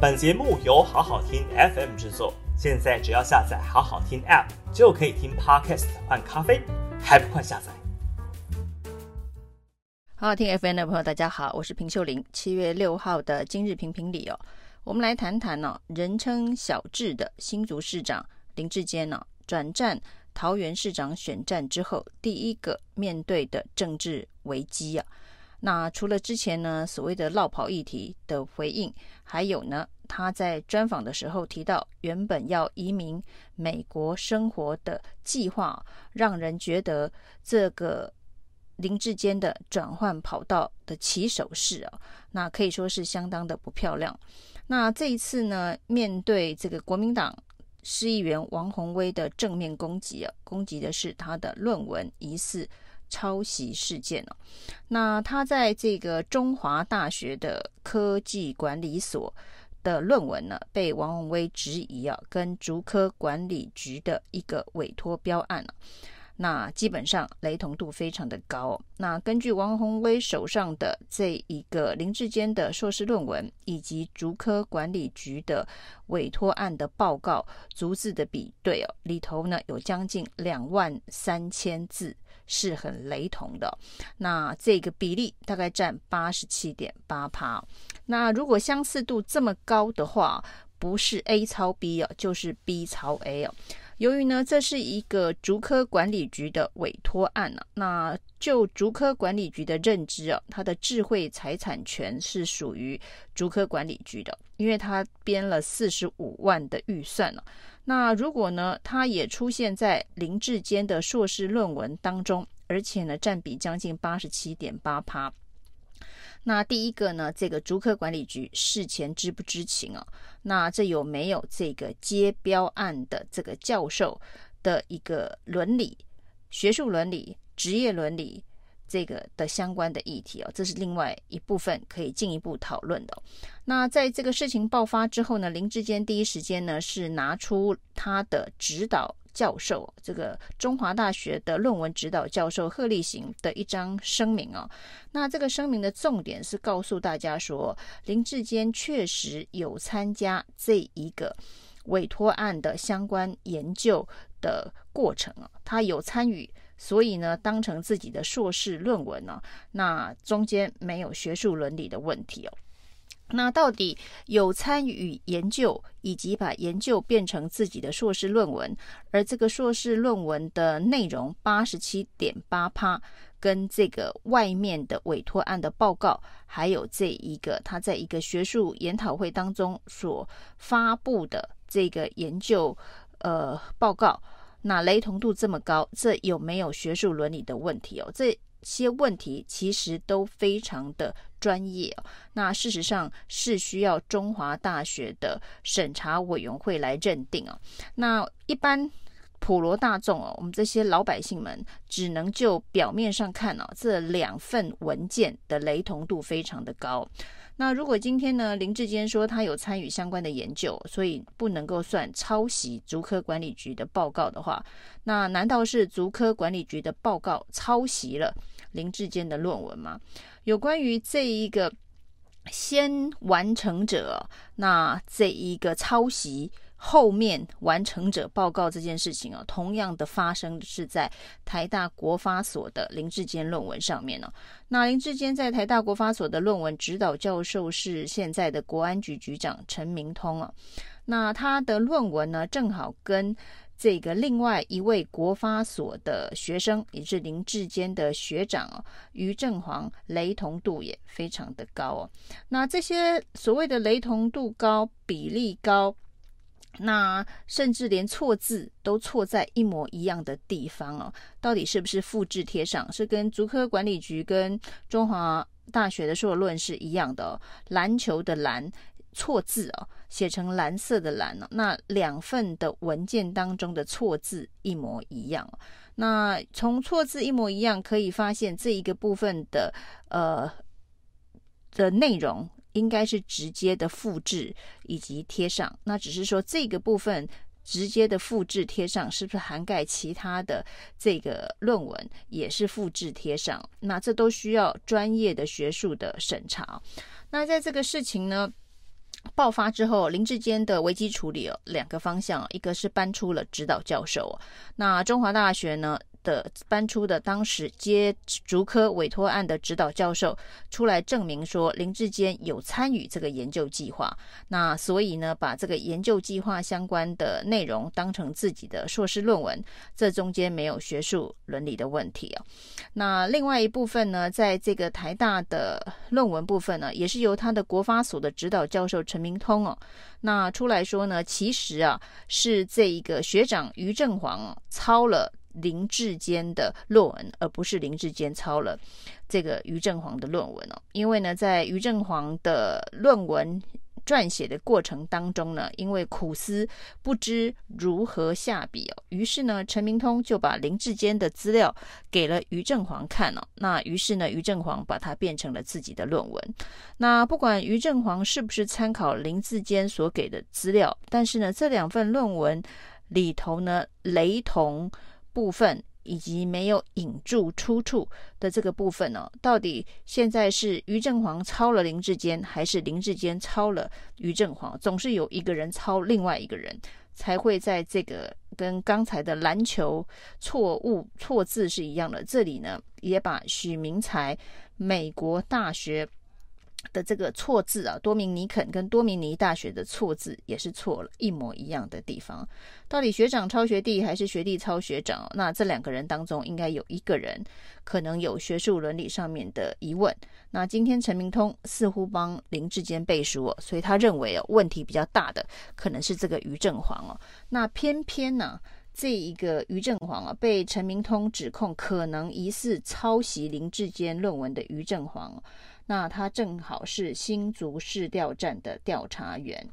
本节目由好好听 FM 制作，现在只要下载好好听 App 就可以听 Podcast 换咖啡，还不快下载？好好听 FM 的朋友，大家好，我是平秀玲。七月六号的今日评评理哦，我们来谈谈呢、哦，人称小智的新竹市长林智坚呢、哦，转战桃园市长选战之后，第一个面对的政治危机啊。那除了之前呢，所谓的落跑议题的回应，还有呢，他在专访的时候提到，原本要移民美国生活的计划，让人觉得这个林志坚的转换跑道的起手式啊，那可以说是相当的不漂亮。那这一次呢，面对这个国民党市议员王宏威的正面攻击啊，攻击的是他的论文疑似。抄袭事件哦，那他在这个中华大学的科技管理所的论文呢，被王宏威质疑啊，跟竹科管理局的一个委托标案啊，那基本上雷同度非常的高。那根据王鸿威手上的这一个林志坚的硕士论文，以及竹科管理局的委托案的报告逐字的比对哦，里头呢有将近两万三千字。是很雷同的，那这个比例大概占八十七点八趴。那如果相似度这么高的话，不是 A 超 B 啊，就是 B 超 A 哦。由于呢，这是一个竹科管理局的委托案啊，那就竹科管理局的认知啊，它的智慧财产权是属于竹科管理局的，因为它编了四十五万的预算呢、那如果呢，它也出现在林志坚的硕士论文当中，而且呢，占比将近八十七点八趴。那第一个呢，这个竹科管理局事前知不知情啊？那这有没有这个接标案的这个教授的一个伦理、学术伦理、职业伦理？这个的相关的议题哦，这是另外一部分可以进一步讨论的。那在这个事情爆发之后呢，林志坚第一时间呢是拿出他的指导教授，这个中华大学的论文指导教授贺立行的一张声明哦。那这个声明的重点是告诉大家说，林志坚确实有参加这一个委托案的相关研究的过程啊，他有参与。所以呢，当成自己的硕士论文呢，那中间没有学术伦理的问题哦。那到底有参与研究，以及把研究变成自己的硕士论文，而这个硕士论文的内容八十七点八趴，跟这个外面的委托案的报告，还有这一个他在一个学术研讨会当中所发布的这个研究呃报告。那雷同度这么高，这有没有学术伦理的问题哦？这些问题其实都非常的专业哦。那事实上是需要中华大学的审查委员会来认定哦。那一般普罗大众哦，我们这些老百姓们只能就表面上看哦，这两份文件的雷同度非常的高。那如果今天呢，林志坚说他有参与相关的研究，所以不能够算抄袭竹科管理局的报告的话，那难道是竹科管理局的报告抄袭了林志坚的论文吗？有关于这一个先完成者，那这一个抄袭。后面完成者报告这件事情啊，同样的发生是在台大国发所的林志坚论文上面呢。那林志坚在台大国发所的论文指导教授是现在的国安局局长陈明通啊。那他的论文呢，正好跟这个另外一位国发所的学生，也是林志坚的学长啊，于正煌，雷同度也非常的高哦。那这些所谓的雷同度高、比例高。那甚至连错字都错在一模一样的地方哦，到底是不是复制贴上？是跟竹科管理局跟中华大学的硕论是一样的哦。篮球的篮错字哦，写成蓝色的蓝哦。那两份的文件当中的错字一模一样。那从错字一模一样可以发现这一个部分的呃的内容。应该是直接的复制以及贴上，那只是说这个部分直接的复制贴上，是不是涵盖其他的这个论文也是复制贴上？那这都需要专业的学术的审查。那在这个事情呢爆发之后，林志坚的危机处理哦，两个方向，一个是搬出了指导教授，那中华大学呢？的搬出的当时接竹科委托案的指导教授出来证明说林志坚有参与这个研究计划，那所以呢，把这个研究计划相关的内容当成自己的硕士论文，这中间没有学术伦理的问题啊。那另外一部分呢，在这个台大的论文部分呢，也是由他的国发所的指导教授陈明通哦，那出来说呢，其实啊是这一个学长于正煌抄了。林志坚的论文，而不是林志坚抄了这个于正煌的论文哦。因为呢，在于正煌的论文撰写的过程当中呢，因为苦思不知如何下笔哦，于是呢，陈明通就把林志坚的资料给了于正煌看哦。那于是呢，于正煌把它变成了自己的论文。那不管于正煌是不是参考林志坚所给的资料，但是呢，这两份论文里头呢，雷同。部分以及没有引注出处的这个部分呢、哦，到底现在是于正煌抄了林志坚，还是林志坚抄了于正煌？总是有一个人抄另外一个人，才会在这个跟刚才的篮球错误错字是一样的。这里呢，也把许明才美国大学。的这个错字啊，多明尼肯跟多明尼大学的错字也是错了，一模一样的地方。到底学长抄学弟还是学弟抄学长？那这两个人当中，应该有一个人可能有学术伦理上面的疑问。那今天陈明通似乎帮林志坚背书哦，所以他认为哦，问题比较大的可能是这个于正煌哦。那偏偏呢、啊，这一个于正煌啊，被陈明通指控可能疑似抄袭林志坚论文的于正煌。那他正好是新竹市调站的调查员。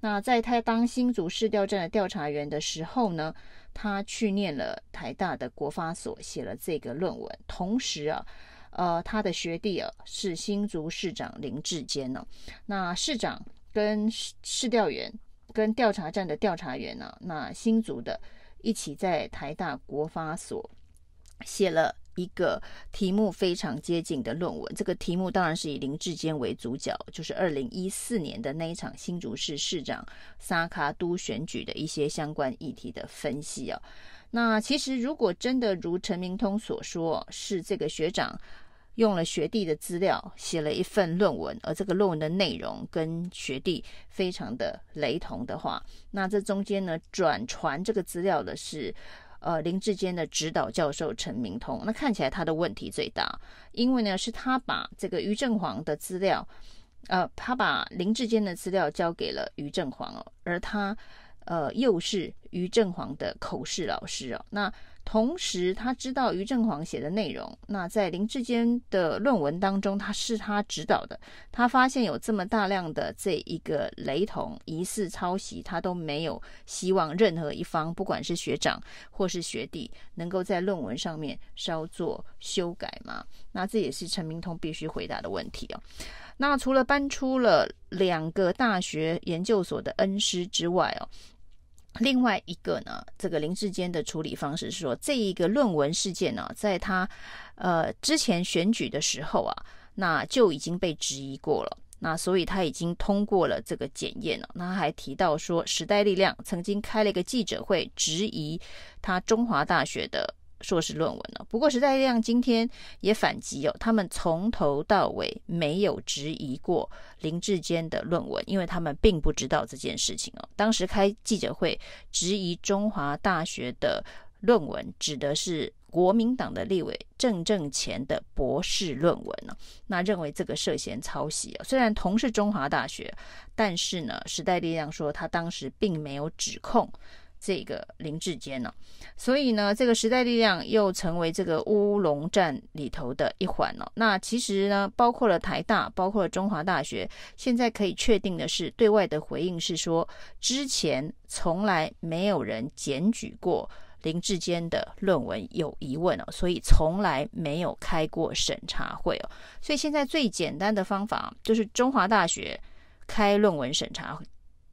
那在他当新竹市调站的调查员的时候呢，他去念了台大的国发所，写了这个论文。同时啊，呃，他的学弟啊是新竹市长林智坚呢。那市长跟市市调员跟调查站的调查员呢，那新竹的一起在台大国发所写了。一个题目非常接近的论文，这个题目当然是以林志坚为主角，就是二零一四年的那一场新竹市市长三脚督选举的一些相关议题的分析哦。那其实如果真的如陈明通所说，是这个学长用了学弟的资料写了一份论文，而这个论文的内容跟学弟非常的雷同的话，那这中间呢，转传这个资料的是。呃，林志坚的指导教授陈明通，那看起来他的问题最大，因为呢是他把这个于正煌的资料，呃，他把林志坚的资料交给了于正煌哦，而他呃又是于正煌的口试老师哦，那。同时，他知道于正煌写的内容，那在林志坚的论文当中，他是他指导的。他发现有这么大量的这一个雷同、疑似抄袭，他都没有希望任何一方，不管是学长或是学弟，能够在论文上面稍作修改吗？那这也是陈明通必须回答的问题哦。那除了搬出了两个大学研究所的恩师之外哦。另外一个呢，这个林志坚的处理方式是说，这一个论文事件呢，在他呃之前选举的时候啊，那就已经被质疑过了，那所以他已经通过了这个检验了。那他还提到说，时代力量曾经开了一个记者会，质疑他中华大学的。硕士论文了，不过时代力量今天也反击哦，他们从头到尾没有质疑过林志坚的论文，因为他们并不知道这件事情哦。当时开记者会质疑中华大学的论文，指的是国民党的立委郑正前的博士论文呢，那认为这个涉嫌抄袭啊。虽然同是中华大学，但是呢，时代力量说他当时并没有指控。这个林志坚呢，所以呢，这个时代力量又成为这个乌龙战里头的一环了。那其实呢，包括了台大，包括了中华大学，现在可以确定的是，对外的回应是说，之前从来没有人检举过林志坚的论文有疑问哦，所以从来没有开过审查会哦。所以现在最简单的方法就是中华大学开论文审查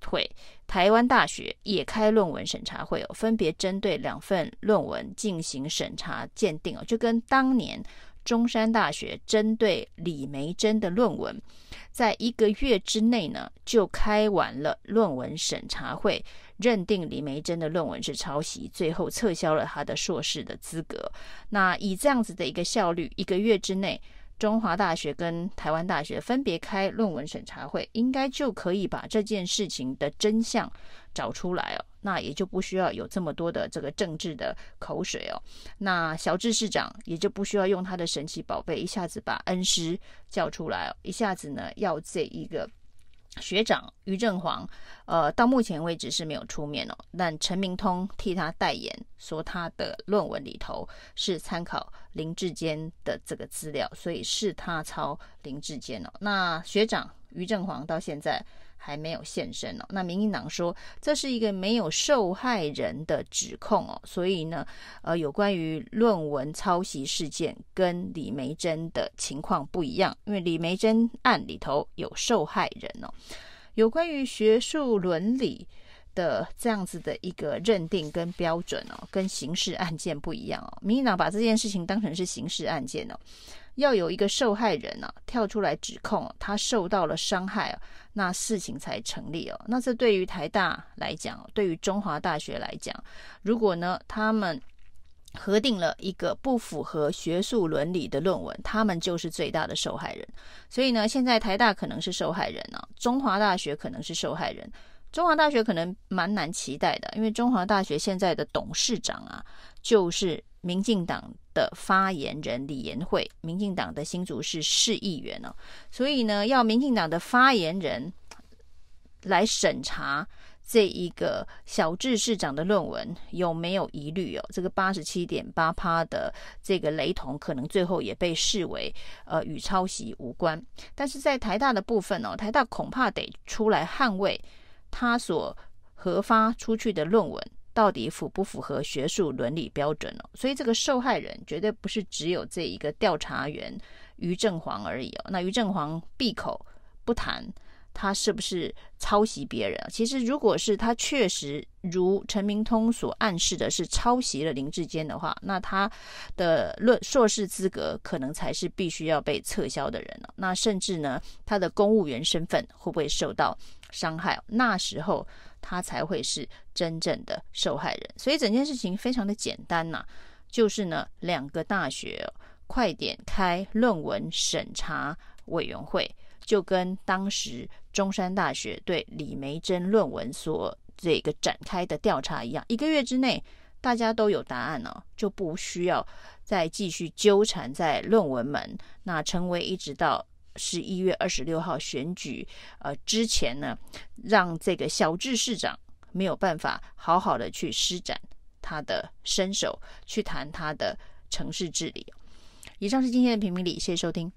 会。台湾大学也开论文审查会哦，分别针对两份论文进行审查鉴定哦，就跟当年中山大学针对李梅珍的论文，在一个月之内呢，就开完了论文审查会，认定李梅珍的论文是抄袭，最后撤销了他的硕士的资格。那以这样子的一个效率，一个月之内，中华大学跟台湾大学分别开论文审查会，应该就可以把这件事情的真相找出来哦。那也就不需要有这么多的这个政治的口水哦。那小智市长也就不需要用他的神奇宝贝一下子把恩师叫出来哦，一下子呢要这一个。学长于正煌，呃，到目前为止是没有出面哦，但陈明通替他代言，说他的论文里头是参考林志坚的这个资料，所以是他抄林志坚哦。那学长于正煌到现在。还没有现身哦。那民进党说这是一个没有受害人的指控哦，所以呢，呃，有关于论文抄袭事件跟李梅珍的情况不一样，因为李梅珍案里头有受害人哦。有关于学术伦理的这样子的一个认定跟标准哦，跟刑事案件不一样哦。民进党把这件事情当成是刑事案件哦。要有一个受害人、啊、跳出来指控他受到了伤害啊，那事情才成立哦。那这对于台大来讲，对于中华大学来讲，如果呢他们核定了一个不符合学术伦理的论文，他们就是最大的受害人。所以呢，现在台大可能是受害人啊，中华大学可能是受害人。中华大学可能蛮难期待的，因为中华大学现在的董事长啊，就是。民进党的发言人李延慧，民进党的新竹市市议员哦，所以呢，要民进党的发言人来审查这一个小智市长的论文有没有疑虑哦。这个八十七点八趴的这个雷同，可能最后也被视为呃与抄袭无关。但是在台大的部分哦，台大恐怕得出来捍卫他所核发出去的论文。到底符不符合学术伦理标准哦？所以这个受害人绝对不是只有这一个调查员于正煌而已哦。那于正煌闭口不谈他是不是抄袭别人？其实如果是他确实如陈明通所暗示的是抄袭了林志坚的话，那他的论硕士资格可能才是必须要被撤销的人了。那甚至呢，他的公务员身份会不会受到伤害？那时候。他才会是真正的受害人，所以整件事情非常的简单呐、就是呢，两个大学快点开论文审查委员会，就跟当时中山大学对李梅珍论文所这个展开的调查一样，一个月之内大家都有答案了，就不需要再继续纠缠在论文门，那成为一直到。十一月二十六号选举，呃，之前呢，让这个小智市长没有办法好好的去施展他的身手，去谈他的城市治理。以上是今天的评评理，谢谢收听。